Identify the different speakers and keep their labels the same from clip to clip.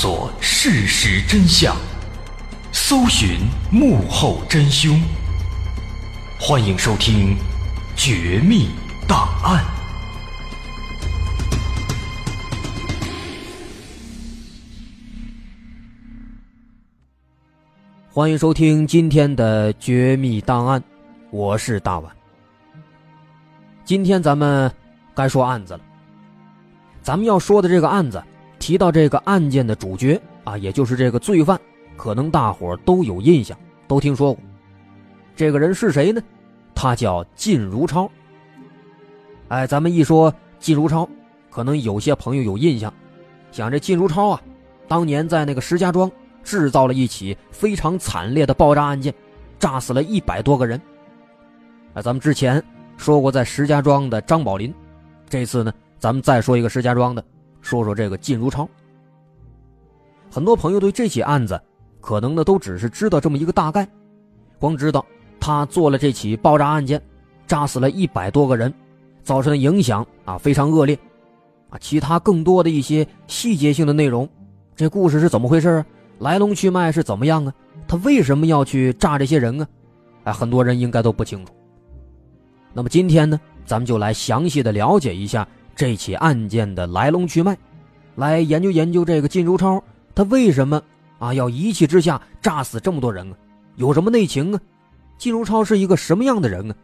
Speaker 1: 探索事实真相，搜寻幕后真凶。欢迎收听《绝密档案》，
Speaker 2: 欢迎收听今天的《绝密档案》，我是大碗。今天咱们该说案子了。咱们要说的这个案子，提到这个案件的主角啊，也就是这个罪犯，可能大伙都有印象，都听说过。这个人是谁呢？他叫靳如超。哎，咱们一说靳如超，可能有些朋友有印象，想这靳如超啊，当年在那个石家庄制造了一起非常惨烈的爆炸案件，炸死了一百多个人。啊，咱们之前。说过在石家庄的张宝林，这次呢，咱们再说一个石家庄的，说说这个靳如超。很多朋友对这起案子，可能呢都只是知道这么一个大概，光知道他做了这起爆炸案件，炸死了一百多个人，造成的影响啊非常恶劣，啊，其他更多的一些细节性的内容，这故事是怎么回事啊来龙去脉是怎么样啊？他为什么要去炸这些人啊？哎，很多人应该都不清楚。那么今天呢，咱们就来详细的了解一下这起案件的来龙去脉，来研究研究这个靳如超他为什么啊要一气之下炸死这么多人啊？有什么内情啊？靳如超是一个什么样的人啊？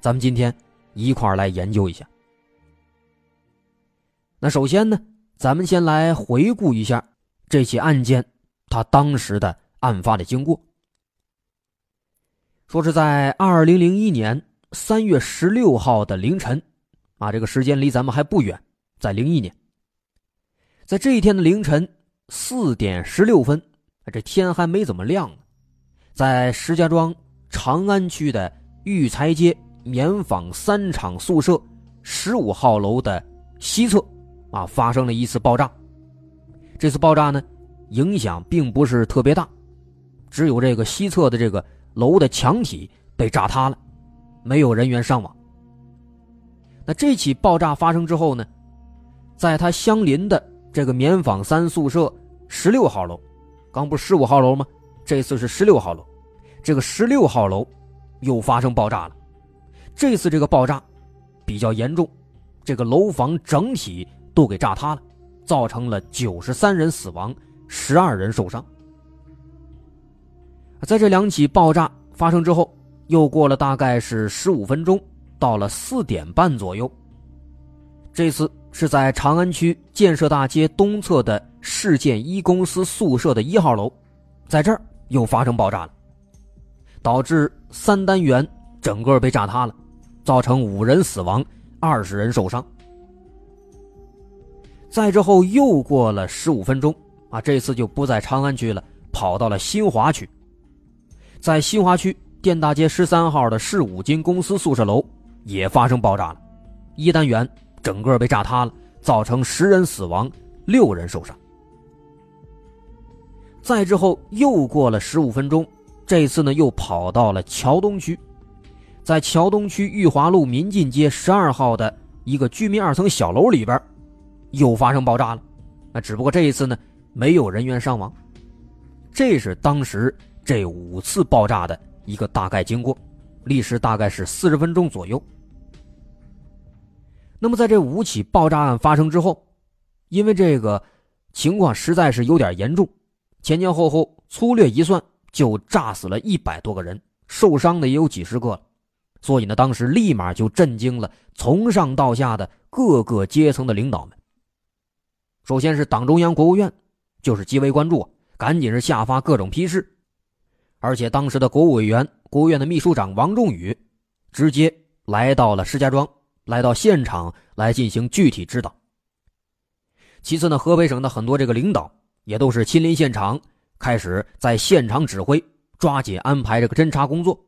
Speaker 2: 咱们今天一块来研究一下。那首先呢，咱们先来回顾一下这起案件他当时的案发的经过。说是在二零零一年。三月十六号的凌晨，啊，这个时间离咱们还不远，在零一年，在这一天的凌晨四点十六分，这天还没怎么亮呢，在石家庄长安区的育才街棉纺三厂宿舍十五号楼的西侧，啊，发生了一次爆炸。这次爆炸呢，影响并不是特别大，只有这个西侧的这个楼的墙体被炸塌了。没有人员伤亡。那这起爆炸发生之后呢，在它相邻的这个棉纺三宿舍十六号楼，刚不是十五号楼吗？这次是十六号楼，这个十六号楼又发生爆炸了。这次这个爆炸比较严重，这个楼房整体都给炸塌了，造成了九十三人死亡，十二人受伤。在这两起爆炸发生之后。又过了大概是十五分钟，到了四点半左右。这次是在长安区建设大街东侧的市建一公司宿舍的一号楼，在这儿又发生爆炸了，导致三单元整个被炸塌了，造成五人死亡，二十人受伤。再之后又过了十五分钟，啊，这次就不在长安区了，跑到了新华区，在新华区。电大街十三号的市五金公司宿舍楼也发生爆炸了，一单元整个被炸塌了，造成十人死亡，六人受伤。再之后又过了十五分钟，这次呢又跑到了桥东区，在桥东区裕华路民进街十二号的一个居民二层小楼里边，又发生爆炸了。那只不过这一次呢没有人员伤亡。这是当时这五次爆炸的。一个大概经过，历时大概是四十分钟左右。那么，在这五起爆炸案发生之后，因为这个情况实在是有点严重，前前后后粗略一算，就炸死了一百多个人，受伤的也有几十个了。所以呢，当时立马就震惊了从上到下的各个阶层的领导们。首先是党中央、国务院，就是极为关注，赶紧是下发各种批示。而且当时的国务委员、国务院的秘书长王仲宇，直接来到了石家庄，来到现场来进行具体指导。其次呢，河北省的很多这个领导也都是亲临现场，开始在现场指挥，抓紧安排这个侦查工作。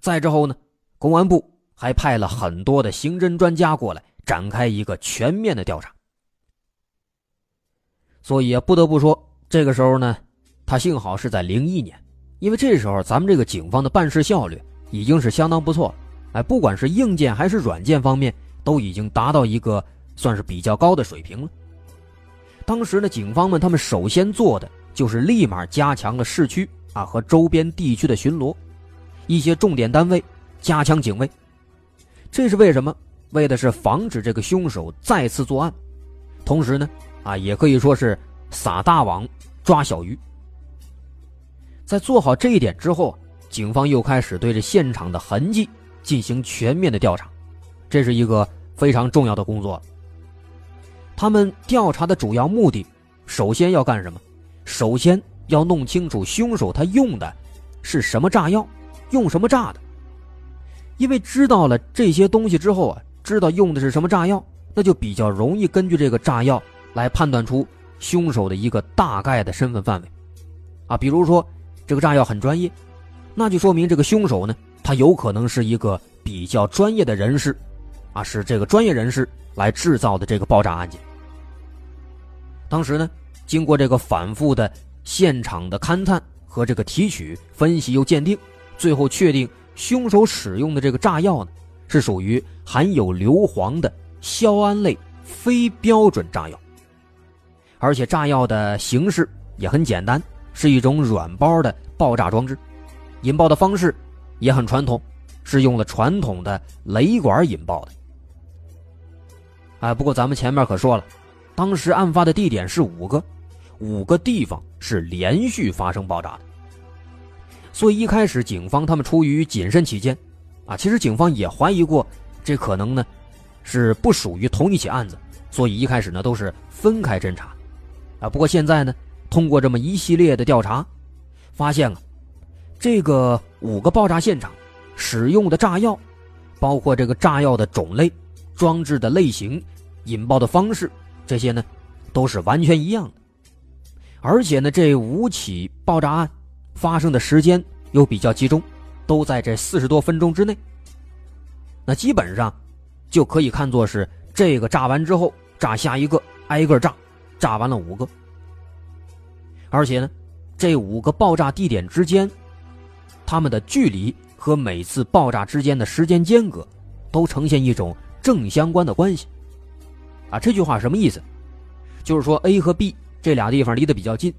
Speaker 2: 再之后呢，公安部还派了很多的刑侦专家过来，展开一个全面的调查。所以不得不说，这个时候呢，他幸好是在零一年。因为这时候咱们这个警方的办事效率已经是相当不错了，哎，不管是硬件还是软件方面，都已经达到一个算是比较高的水平了。当时呢，警方们他们首先做的就是立马加强了市区啊和周边地区的巡逻，一些重点单位加强警卫。这是为什么？为的是防止这个凶手再次作案，同时呢，啊，也可以说是撒大网抓小鱼。在做好这一点之后，警方又开始对这现场的痕迹进行全面的调查，这是一个非常重要的工作。他们调查的主要目的，首先要干什么？首先要弄清楚凶手他用的是什么炸药，用什么炸的。因为知道了这些东西之后啊，知道用的是什么炸药，那就比较容易根据这个炸药来判断出凶手的一个大概的身份范围。啊，比如说。这个炸药很专业，那就说明这个凶手呢，他有可能是一个比较专业的人士，啊，是这个专业人士来制造的这个爆炸案件。当时呢，经过这个反复的现场的勘探和这个提取、分析又鉴定，最后确定凶手使用的这个炸药呢，是属于含有硫磺的硝胺类非标准炸药，而且炸药的形式也很简单。是一种软包的爆炸装置，引爆的方式也很传统，是用了传统的雷管引爆的。哎，不过咱们前面可说了，当时案发的地点是五个，五个地方是连续发生爆炸的。所以一开始警方他们出于谨慎起见，啊，其实警方也怀疑过，这可能呢是不属于同一起案子，所以一开始呢都是分开侦查，啊，不过现在呢。通过这么一系列的调查，发现啊，这个五个爆炸现场使用的炸药，包括这个炸药的种类、装置的类型、引爆的方式，这些呢，都是完全一样的。而且呢，这五起爆炸案发生的时间又比较集中，都在这四十多分钟之内。那基本上就可以看作是这个炸完之后炸下一个，挨个炸，炸完了五个。而且呢，这五个爆炸地点之间，它们的距离和每次爆炸之间的时间间隔，都呈现一种正相关的关系。啊，这句话什么意思？就是说 A 和 B 这俩地方离得比较近，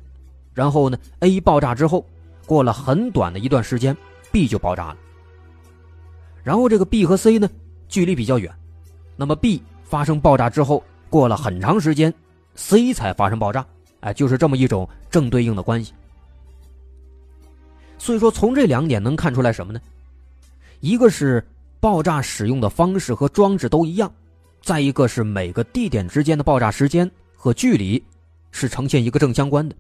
Speaker 2: 然后呢，A 爆炸之后，过了很短的一段时间，B 就爆炸了。然后这个 B 和 C 呢，距离比较远，那么 B 发生爆炸之后，过了很长时间，C 才发生爆炸。哎，就是这么一种正对应的关系。所以说，从这两点能看出来什么呢？一个是爆炸使用的方式和装置都一样，再一个是每个地点之间的爆炸时间和距离是呈现一个正相关的，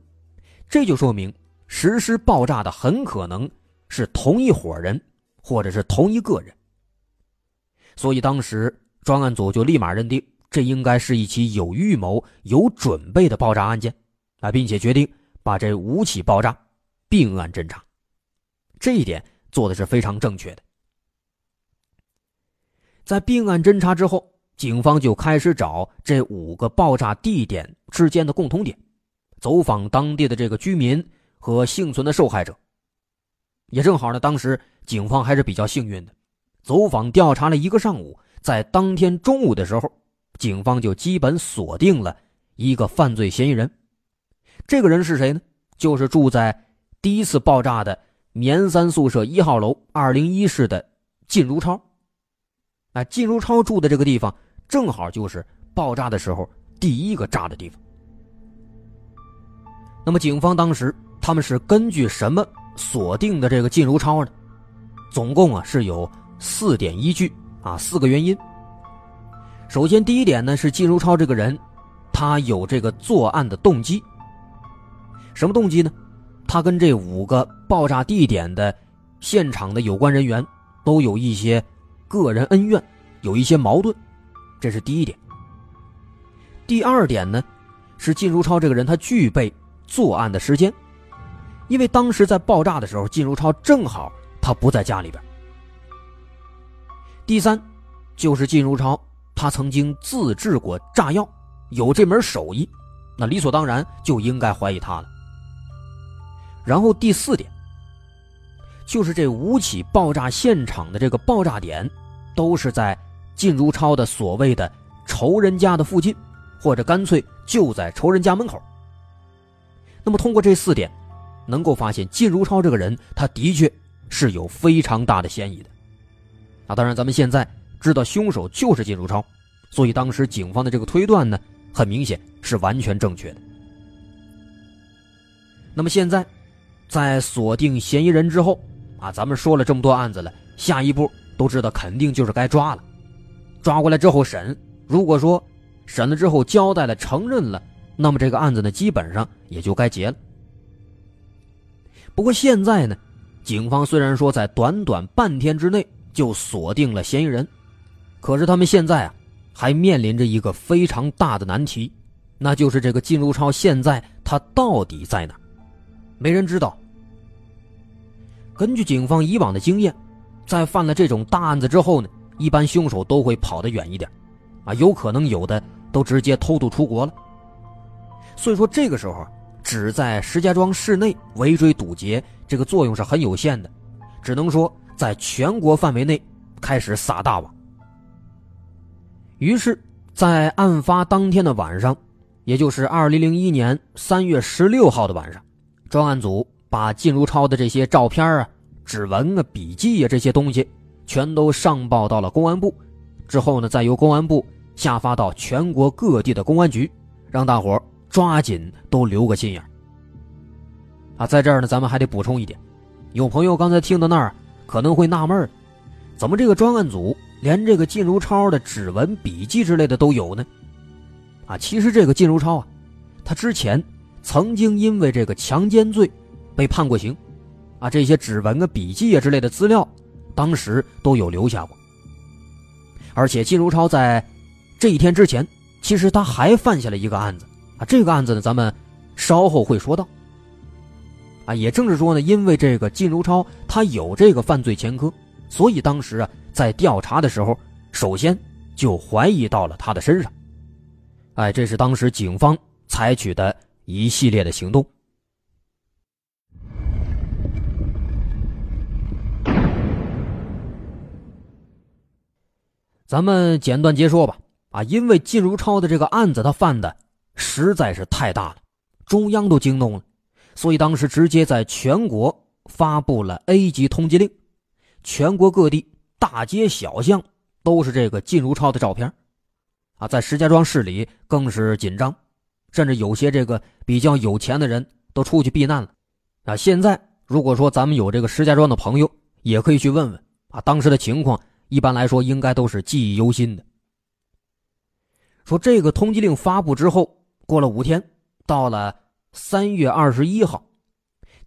Speaker 2: 这就说明实施爆炸的很可能是同一伙人或者是同一个人。所以当时专案组就立马认定，这应该是一起有预谋、有准备的爆炸案件。啊，并且决定把这五起爆炸并案侦查，这一点做的是非常正确的。在并案侦查之后，警方就开始找这五个爆炸地点之间的共同点，走访当地的这个居民和幸存的受害者。也正好呢，当时警方还是比较幸运的，走访调查了一个上午，在当天中午的时候，警方就基本锁定了一个犯罪嫌疑人。这个人是谁呢？就是住在第一次爆炸的棉三宿舍一号楼二零一室的靳如超。哎，靳如超住的这个地方，正好就是爆炸的时候第一个炸的地方。那么，警方当时他们是根据什么锁定的这个靳如超呢？总共啊是有四点依据啊，四个原因。首先，第一点呢是靳如超这个人，他有这个作案的动机。什么动机呢？他跟这五个爆炸地点的现场的有关人员都有一些个人恩怨，有一些矛盾，这是第一点。第二点呢，是靳如超这个人他具备作案的时间，因为当时在爆炸的时候，靳如超正好他不在家里边。第三，就是靳如超他曾经自制过炸药，有这门手艺，那理所当然就应该怀疑他了。然后第四点，就是这五起爆炸现场的这个爆炸点，都是在靳如超的所谓的仇人家的附近，或者干脆就在仇人家门口。那么通过这四点，能够发现靳如超这个人，他的确是有非常大的嫌疑的。啊，当然咱们现在知道凶手就是靳如超，所以当时警方的这个推断呢，很明显是完全正确的。那么现在，在锁定嫌疑人之后，啊，咱们说了这么多案子了，下一步都知道肯定就是该抓了。抓过来之后审，如果说审了之后交代了、承认了，那么这个案子呢，基本上也就该结了。不过现在呢，警方虽然说在短短半天之内就锁定了嫌疑人，可是他们现在啊，还面临着一个非常大的难题，那就是这个靳如超现在他到底在哪？没人知道。根据警方以往的经验，在犯了这种大案子之后呢，一般凶手都会跑得远一点，啊，有可能有的都直接偷渡出国了。所以说这个时候只在石家庄市内围追堵截，这个作用是很有限的，只能说在全国范围内开始撒大网。于是，在案发当天的晚上，也就是二零零一年三月十六号的晚上。专案组把靳如超的这些照片啊、指纹啊、笔记啊这些东西，全都上报到了公安部，之后呢，再由公安部下发到全国各地的公安局，让大伙抓紧都留个心眼啊，在这儿呢，咱们还得补充一点，有朋友刚才听到那儿可能会纳闷怎么这个专案组连这个靳如超的指纹、笔记之类的都有呢？啊，其实这个靳如超啊，他之前。曾经因为这个强奸罪被判过刑，啊，这些指纹啊、笔记啊之类的资料，当时都有留下过。而且金如超在这一天之前，其实他还犯下了一个案子，啊，这个案子呢，咱们稍后会说到。啊，也正是说呢，因为这个金如超他有这个犯罪前科，所以当时啊，在调查的时候，首先就怀疑到了他的身上。哎，这是当时警方采取的。一系列的行动，咱们简短截说吧。啊，因为靳如超的这个案子，他犯的实在是太大了，中央都惊动了，所以当时直接在全国发布了 A 级通缉令，全国各地大街小巷都是这个靳如超的照片。啊，在石家庄市里更是紧张。甚至有些这个比较有钱的人都出去避难了，啊！现在如果说咱们有这个石家庄的朋友，也可以去问问啊，当时的情况一般来说应该都是记忆犹新的。说这个通缉令发布之后，过了五天，到了三月二十一号，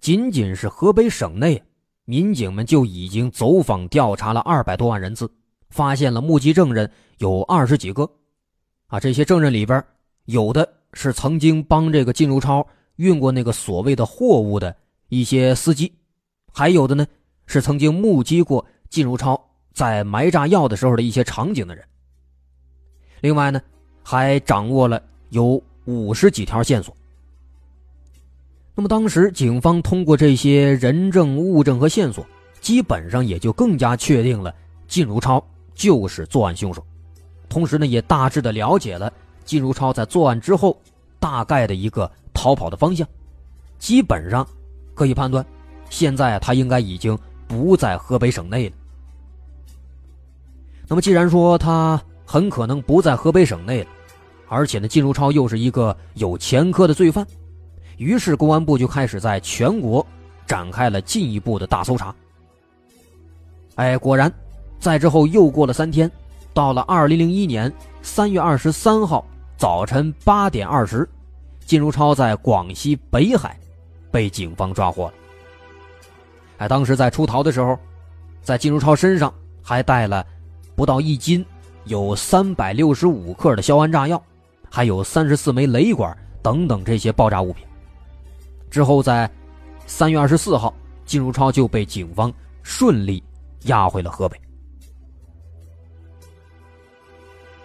Speaker 2: 仅仅是河北省内，民警们就已经走访调查了二百多万人次，发现了目击证人有二十几个，啊，这些证人里边有的。是曾经帮这个靳如超运过那个所谓的货物的一些司机，还有的呢是曾经目击过靳如超在埋炸药的时候的一些场景的人。另外呢，还掌握了有五十几条线索。那么当时警方通过这些人证、物证和线索，基本上也就更加确定了靳如超就是作案凶手，同时呢，也大致的了解了。靳如超在作案之后，大概的一个逃跑的方向，基本上可以判断，现在他应该已经不在河北省内了。那么，既然说他很可能不在河北省内了，而且呢，靳如超又是一个有前科的罪犯，于是公安部就开始在全国展开了进一步的大搜查。哎，果然，在之后又过了三天，到了二零零一年三月二十三号。早晨八点二十，靳如超在广西北海被警方抓获了。哎，当时在出逃的时候，在靳如超身上还带了不到一斤、有三百六十五克的硝铵炸药，还有三十四枚雷管等等这些爆炸物品。之后在三月二十四号，靳如超就被警方顺利押回了河北。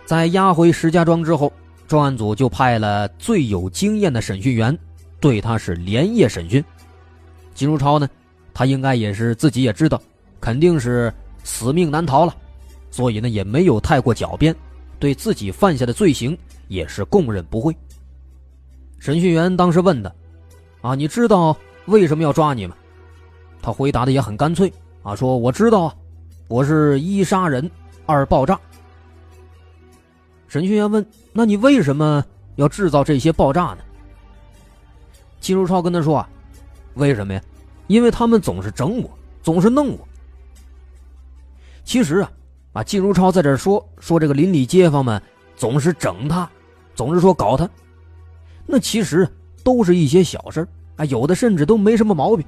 Speaker 2: 在押回石家庄之后。专案组就派了最有经验的审讯员，对他是连夜审讯。金如超呢，他应该也是自己也知道，肯定是死命难逃了，所以呢也没有太过狡辩，对自己犯下的罪行也是供认不讳。审讯员当时问他：“啊，你知道为什么要抓你吗？”他回答的也很干脆啊，说：“我知道啊，我是一杀人，二爆炸。”审讯员问：“那你为什么要制造这些爆炸呢？”金如超跟他说：“啊，为什么呀？因为他们总是整我，总是弄我。其实啊，啊，金如超在这说说这个邻里街坊们总是整他，总是说搞他，那其实都是一些小事啊，有的甚至都没什么毛病。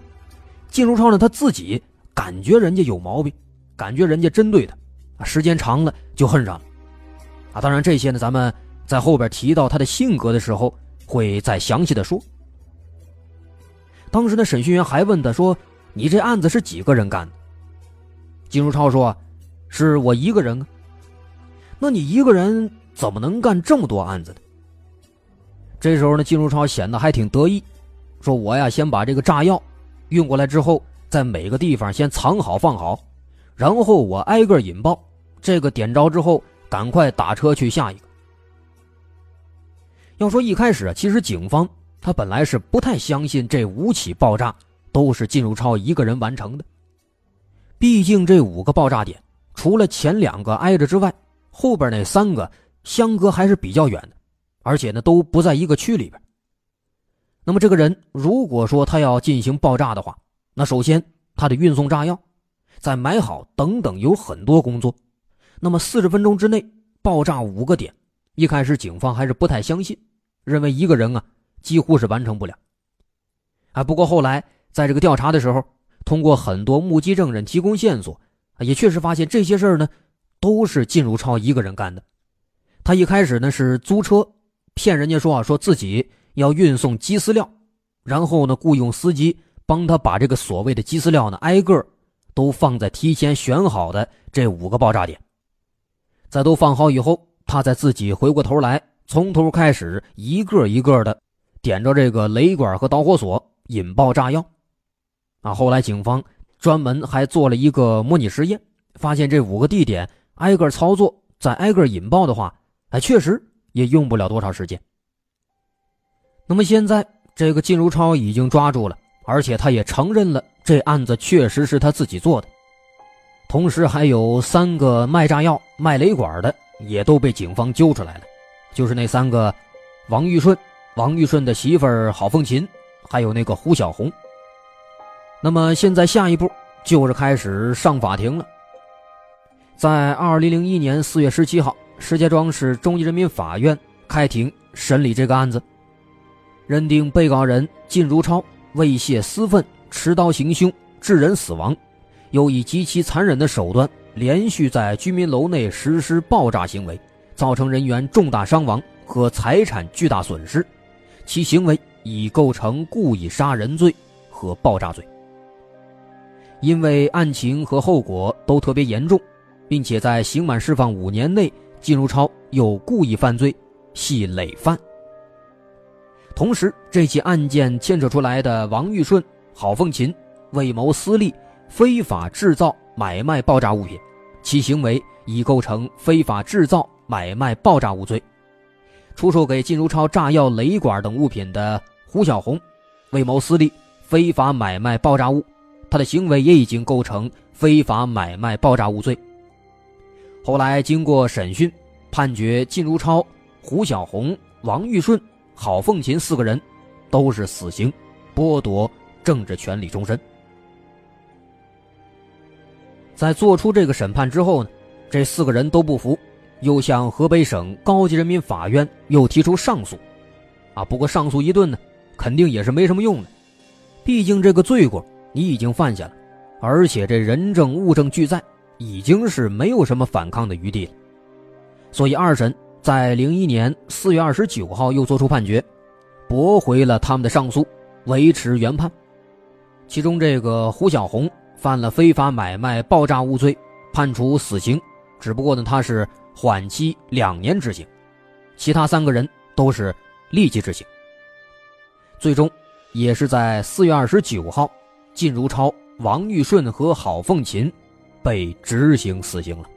Speaker 2: 金如超呢，他自己感觉人家有毛病，感觉人家针对他，啊，时间长了就恨上了。啊，当然这些呢，咱们在后边提到他的性格的时候会再详细的说。”当时的审讯员还问他说：“你这案子是几个人干的？”金如超说：“是我一个人啊。”那你一个人怎么能干这么多案子呢？这时候呢，金如超显得还挺得意，说：“我呀，先把这个炸药运过来之后，在每个地方先藏好放好，然后我挨个引爆，这个点着之后，赶快打车去下一个。”要说一开始啊，其实警方。他本来是不太相信这五起爆炸都是靳如超一个人完成的，毕竟这五个爆炸点除了前两个挨着之外，后边那三个相隔还是比较远的，而且呢都不在一个区里边。那么这个人如果说他要进行爆炸的话，那首先他得运送炸药，再买好等等，有很多工作。那么四十分钟之内爆炸五个点，一开始警方还是不太相信，认为一个人啊。几乎是完成不了。啊，不过后来在这个调查的时候，通过很多目击证人提供线索，也确实发现这些事儿呢，都是靳如超一个人干的。他一开始呢是租车，骗人家说啊，说自己要运送鸡饲料，然后呢雇佣司机帮他把这个所谓的鸡饲料呢挨个都放在提前选好的这五个爆炸点。在都放好以后，他再自己回过头来，从头开始一个一个的。点着这个雷管和导火索引爆炸药，啊！后来警方专门还做了一个模拟实验，发现这五个地点挨个操作，再挨个引爆的话，哎，确实也用不了多少时间。那么现在这个靳如超已经抓住了，而且他也承认了这案子确实是他自己做的，同时还有三个卖炸药、卖雷管的也都被警方揪出来了，就是那三个王玉顺。王玉顺的媳妇郝凤琴，还有那个胡小红。那么现在下一步就是开始上法庭了。在二零零一年四月十七号，石家庄市中级人民法院开庭审理这个案子，认定被告人靳如超为泄私愤，持刀行凶，致人死亡，又以极其残忍的手段，连续在居民楼内实施爆炸行为，造成人员重大伤亡和财产巨大损失。其行为已构成故意杀人罪和爆炸罪。因为案情和后果都特别严重，并且在刑满释放五年内，靳如超又故意犯罪，系累犯。同时，这起案件牵扯出来的王玉顺、郝凤琴为谋私利，非法制造、买卖爆炸物品，其行为已构成非法制造、买卖爆炸物罪。出售给靳如超炸药、雷管等物品的胡小红，为谋私利，非法买卖爆炸物，他的行为也已经构成非法买卖爆炸物罪。后来经过审讯，判决靳如超、胡小红、王玉顺、郝凤琴四个人都是死刑，剥夺政治权利终身。在做出这个审判之后呢，这四个人都不服。又向河北省高级人民法院又提出上诉，啊，不过上诉一顿呢，肯定也是没什么用的，毕竟这个罪过你已经犯下了，而且这人证物证俱在，已经是没有什么反抗的余地了。所以二审在零一年四月二十九号又作出判决，驳回了他们的上诉，维持原判。其中这个胡小红犯了非法买卖爆炸物罪，判处死刑，只不过呢他是。缓期两年执行，其他三个人都是立即执行。最终，也是在四月二十九号，靳如超、王玉顺和郝凤琴被执行死刑了。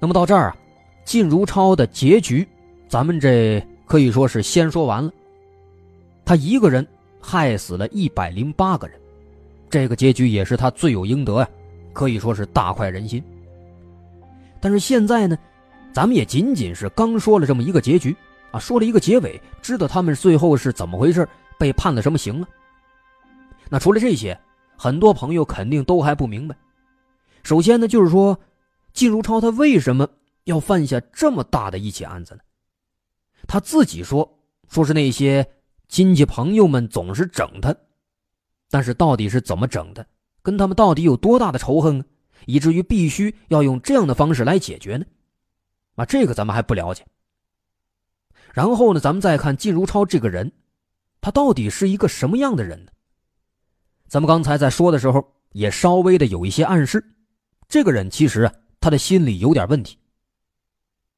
Speaker 2: 那么到这儿啊，靳如超的结局，咱们这可以说是先说完了。他一个人害死了一百零八个人，这个结局也是他罪有应得呀，可以说是大快人心。但是现在呢，咱们也仅仅是刚说了这么一个结局啊，说了一个结尾，知道他们最后是怎么回事，被判了什么刑了。那除了这些，很多朋友肯定都还不明白。首先呢，就是说，靳如超他为什么要犯下这么大的一起案子呢？他自己说，说是那些亲戚朋友们总是整他，但是到底是怎么整的，跟他们到底有多大的仇恨啊，以至于必须要用这样的方式来解决呢？啊，这个咱们还不了解。然后呢，咱们再看靳如超这个人，他到底是一个什么样的人呢？咱们刚才在说的时候，也稍微的有一些暗示，这个人其实啊，他的心里有点问题。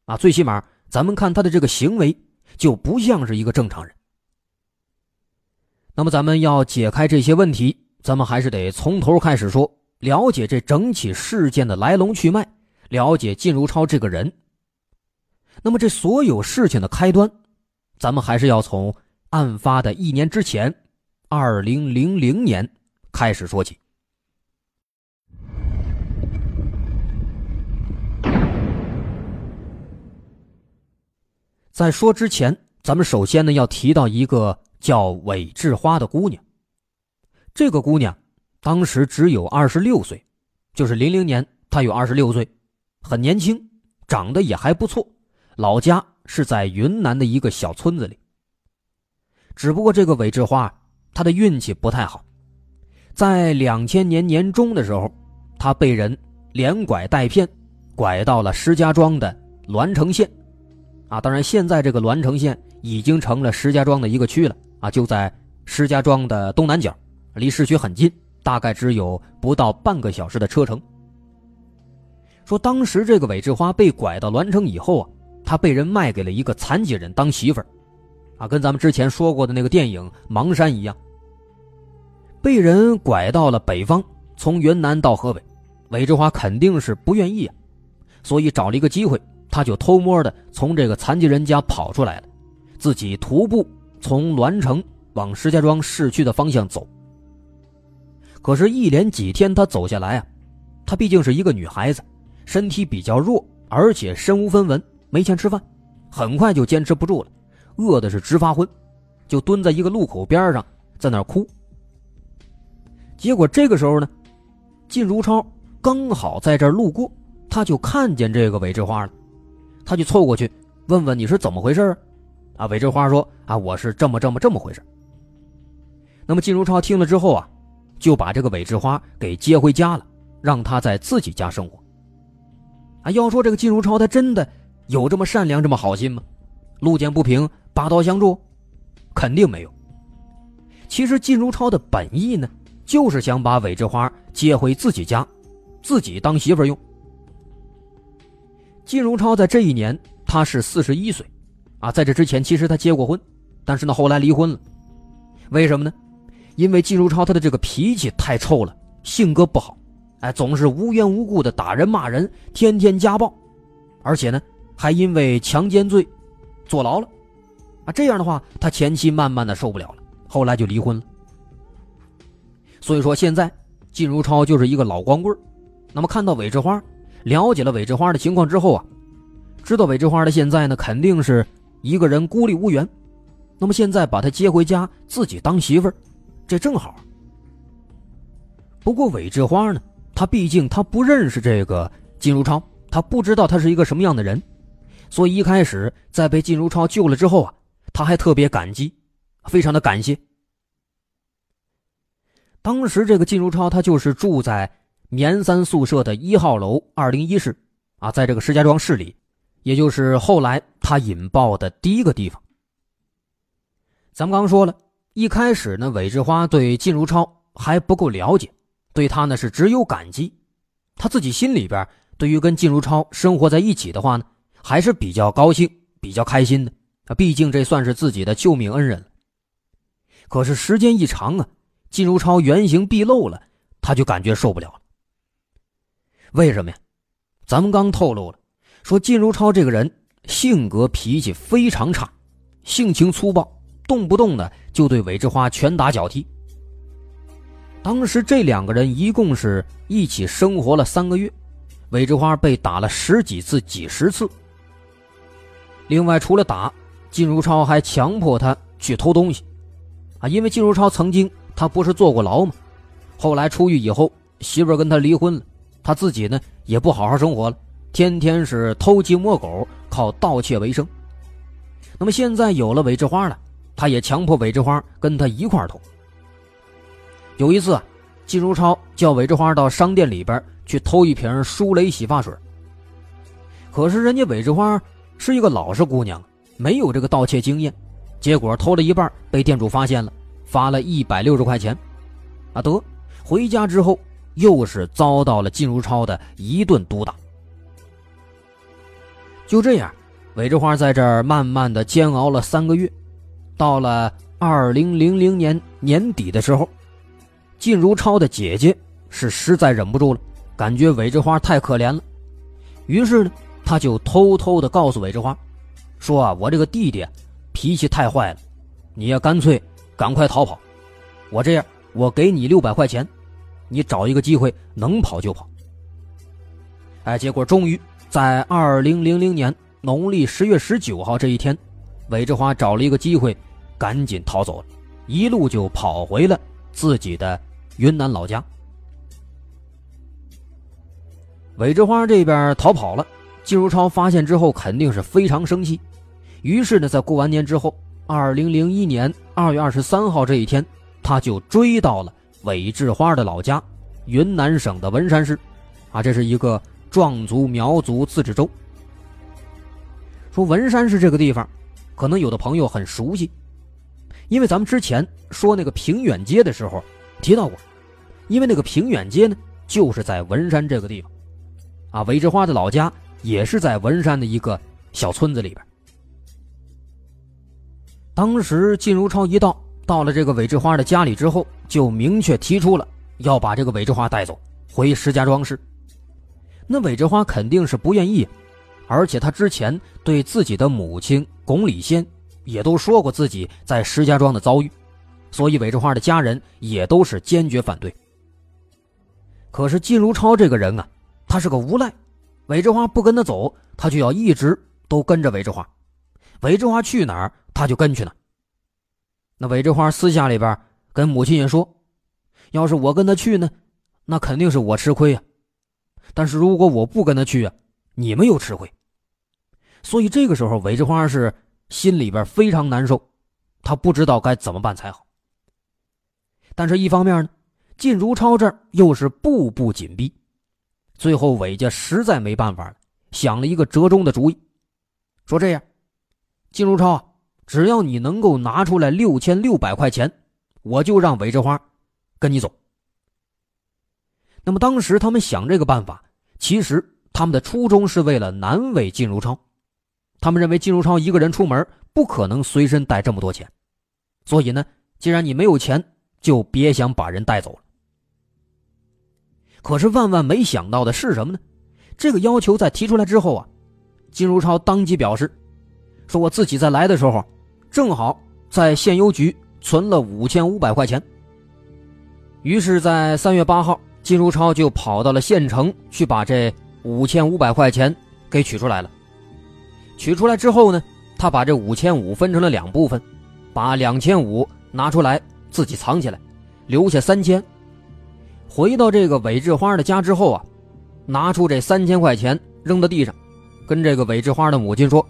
Speaker 2: 啊，最起码咱们看他的这个行为，就不像是一个正常人。那么，咱们要解开这些问题，咱们还是得从头开始说，了解这整起事件的来龙去脉，了解靳如超这个人。那么，这所有事情的开端，咱们还是要从案发的一年之前，二零零零年。开始说起，在说之前，咱们首先呢要提到一个叫韦志花的姑娘。这个姑娘当时只有二十六岁，就是零零年她有二十六岁，很年轻，长得也还不错。老家是在云南的一个小村子里。只不过这个韦志花，她的运气不太好。在两千年年中的时候，他被人连拐带骗，拐到了石家庄的栾城县，啊，当然现在这个栾城县已经成了石家庄的一个区了，啊，就在石家庄的东南角，离市区很近，大概只有不到半个小时的车程。说当时这个韦志花被拐到栾城以后啊，他被人卖给了一个残疾人当媳妇儿，啊，跟咱们之前说过的那个电影《盲山》一样。被人拐到了北方，从云南到河北，韦志华肯定是不愿意啊，所以找了一个机会，他就偷摸的从这个残疾人家跑出来了，自己徒步从栾城往石家庄市区的方向走。可是，一连几天他走下来啊，她毕竟是一个女孩子，身体比较弱，而且身无分文，没钱吃饭，很快就坚持不住了，饿的是直发昏，就蹲在一个路口边上，在那儿哭。结果这个时候呢，靳如超刚好在这儿路过，他就看见这个韦志花了，他就凑过去问问你是怎么回事啊？啊，韦志花说啊，我是这么这么这么回事。那么靳如超听了之后啊，就把这个韦志花给接回家了，让他在自己家生活。啊，要说这个靳如超他真的有这么善良这么好心吗？路见不平拔刀相助，肯定没有。其实靳如超的本意呢？就是想把韦志花接回自己家，自己当媳妇用。金如超在这一年他是四十一岁，啊，在这之前其实他结过婚，但是呢后来离婚了。为什么呢？因为金如超他的这个脾气太臭了，性格不好，哎，总是无缘无故的打人骂人，天天家暴，而且呢还因为强奸罪坐牢了，啊，这样的话他前妻慢慢的受不了了，后来就离婚了。所以说，现在靳如超就是一个老光棍那么看到韦志花，了解了韦志花的情况之后啊，知道韦志花的现在呢，肯定是一个人孤立无援。那么现在把她接回家，自己当媳妇儿，这正好。不过韦志花呢，他毕竟他不认识这个靳如超，他不知道他是一个什么样的人，所以一开始在被靳如超救了之后啊，他还特别感激，非常的感谢。当时这个靳如超，他就是住在棉三宿舍的一号楼二零一室，啊，在这个石家庄市里，也就是后来他引爆的第一个地方。咱们刚说了，一开始呢，韦志花对靳如超还不够了解，对他呢是只有感激，他自己心里边对于跟靳如超生活在一起的话呢，还是比较高兴、比较开心的，毕竟这算是自己的救命恩人。可是时间一长啊。靳如超原形毕露了，他就感觉受不了了。为什么呀？咱们刚透露了，说靳如超这个人性格脾气非常差，性情粗暴，动不动的就对韦志花拳打脚踢。当时这两个人一共是一起生活了三个月，韦志花被打了十几次、几十次。另外，除了打，靳如超还强迫他去偷东西，啊，因为靳如超曾经他不是坐过牢吗？后来出狱以后，媳妇跟他离婚了，他自己呢也不好好生活了，天天是偷鸡摸狗，靠盗窃为生。那么现在有了韦志花了，他也强迫韦志花跟他一块偷。有一次，啊靳如超叫韦志花到商店里边去偷一瓶舒蕾洗发水。可是人家韦志花是一个老实姑娘，没有这个盗窃经验，结果偷了一半被店主发现了，罚了一百六十块钱。啊，得回家之后又是遭到了靳如超的一顿毒打。就这样，韦志花在这儿慢慢的煎熬了三个月，到了二零零零年年底的时候。靳如超的姐姐是实在忍不住了，感觉韦志花太可怜了，于是呢，他就偷偷的告诉韦志花，说啊，我这个弟弟脾气太坏了，你要干脆赶快逃跑，我这样，我给你六百块钱，你找一个机会能跑就跑。哎，结果终于在二零零零年农历十月十九号这一天，韦志花找了一个机会，赶紧逃走了，一路就跑回了自己的。云南老家，韦志花这边逃跑了，季如超发现之后肯定是非常生气，于是呢，在过完年之后，二零零一年二月二十三号这一天，他就追到了韦志花的老家，云南省的文山市，啊，这是一个壮族苗族自治州。说文山市这个地方，可能有的朋友很熟悉，因为咱们之前说那个平远街的时候提到过。因为那个平远街呢，就是在文山这个地方，啊，韦志花的老家也是在文山的一个小村子里边。当时靳如超一到，到了这个韦志花的家里之后，就明确提出了要把这个韦志花带走回石家庄市。那韦志花肯定是不愿意，而且他之前对自己的母亲巩礼仙也都说过自己在石家庄的遭遇，所以韦志花的家人也都是坚决反对。可是靳如超这个人啊，他是个无赖。韦志花不跟他走，他就要一直都跟着韦志花。韦志花去哪儿，他就跟去了。那韦志花私下里边跟母亲也说：“要是我跟他去呢，那肯定是我吃亏啊。但是如果我不跟他去啊，你们又吃亏。”所以这个时候，韦志花是心里边非常难受，他不知道该怎么办才好。但是，一方面呢。靳如超这儿又是步步紧逼，最后韦家实在没办法了，想了一个折中的主意，说这样，靳如超啊，只要你能够拿出来六千六百块钱，我就让韦志花跟你走。那么当时他们想这个办法，其实他们的初衷是为了难为靳如超，他们认为靳如超一个人出门不可能随身带这么多钱，所以呢，既然你没有钱，就别想把人带走了。可是万万没想到的是什么呢？这个要求在提出来之后啊，金如超当即表示，说我自己在来的时候，正好在县邮局存了五千五百块钱。于是，在三月八号，金如超就跑到了县城去把这五千五百块钱给取出来了。取出来之后呢，他把这五千五分成了两部分，把两千五拿出来自己藏起来，留下三千。回到这个韦志花的家之后啊，拿出这三千块钱扔到地上，跟这个韦志花的母亲说：“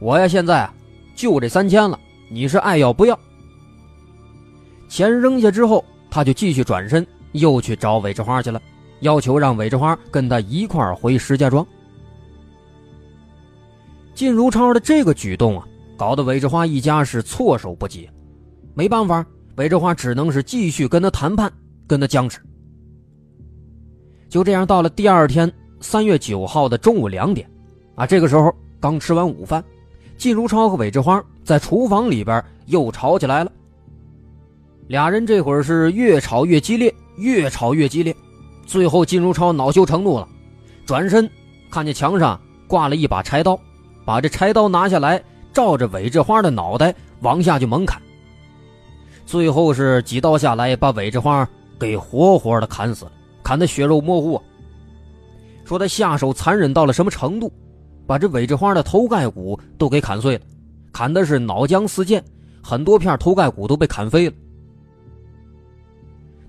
Speaker 2: 我呀现在啊就这三千了，你是爱要不要？”钱扔下之后，他就继续转身又去找韦志花去了，要求让韦志花跟他一块回石家庄。靳如超的这个举动啊，搞得韦志花一家是措手不及，没办法，韦志花只能是继续跟他谈判，跟他僵持。就这样，到了第二天三月九号的中午两点，啊，这个时候刚吃完午饭，靳如超和韦志花在厨房里边又吵起来了。俩人这会儿是越吵越激烈，越吵越激烈，最后靳如超恼羞成怒了，转身看见墙上挂了一把柴刀，把这柴刀拿下来，照着韦志花的脑袋往下就猛砍。最后是几刀下来，把韦志花给活活的砍死了，砍得血肉模糊。说他下手残忍到了什么程度，把这韦志花的头盖骨都给砍碎了，砍的是脑浆四溅，很多片头盖骨都被砍飞了。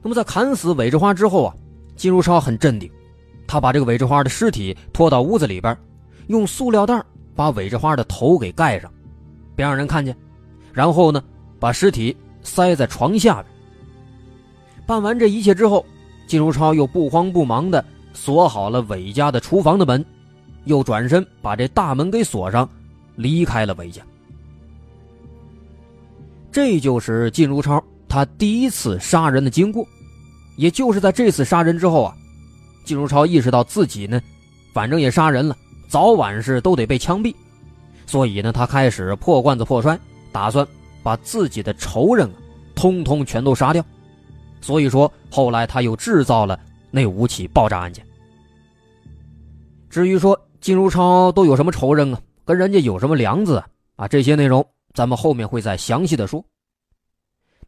Speaker 2: 那么在砍死韦志花之后啊，金如超很镇定，他把这个韦志花的尸体拖到屋子里边，用塑料袋把韦志花的头给盖上，别让人看见，然后呢，把尸体塞在床下边。办完这一切之后，金如超又不慌不忙的锁好了韦家的厨房的门，又转身把这大门给锁上，离开了韦家。这就是金如超。他第一次杀人的经过，也就是在这次杀人之后啊，金如超意识到自己呢，反正也杀人了，早晚是都得被枪毙，所以呢，他开始破罐子破摔，打算把自己的仇人啊，通通全都杀掉。所以说，后来他又制造了那五起爆炸案件。至于说金如超都有什么仇人啊，跟人家有什么梁子啊，这些内容咱们后面会再详细的说。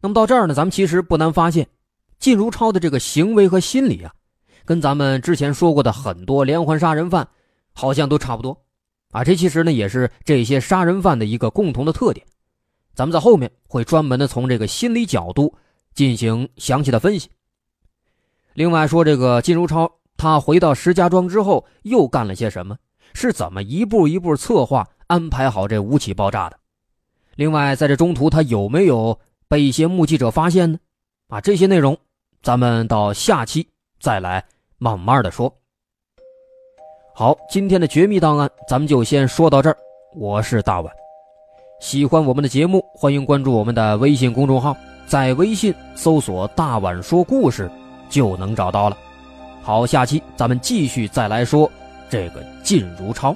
Speaker 2: 那么到这儿呢，咱们其实不难发现，靳如超的这个行为和心理啊，跟咱们之前说过的很多连环杀人犯好像都差不多，啊，这其实呢也是这些杀人犯的一个共同的特点。咱们在后面会专门的从这个心理角度进行详细的分析。另外说这个靳如超，他回到石家庄之后又干了些什么？是怎么一步一步策划安排好这五起爆炸的？另外在这中途他有没有？被一些目击者发现呢，啊，这些内容咱们到下期再来慢慢的说。好，今天的绝密档案咱们就先说到这儿。我是大碗，喜欢我们的节目，欢迎关注我们的微信公众号，在微信搜索“大碗说故事”就能找到了。好，下期咱们继续再来说这个靳如超。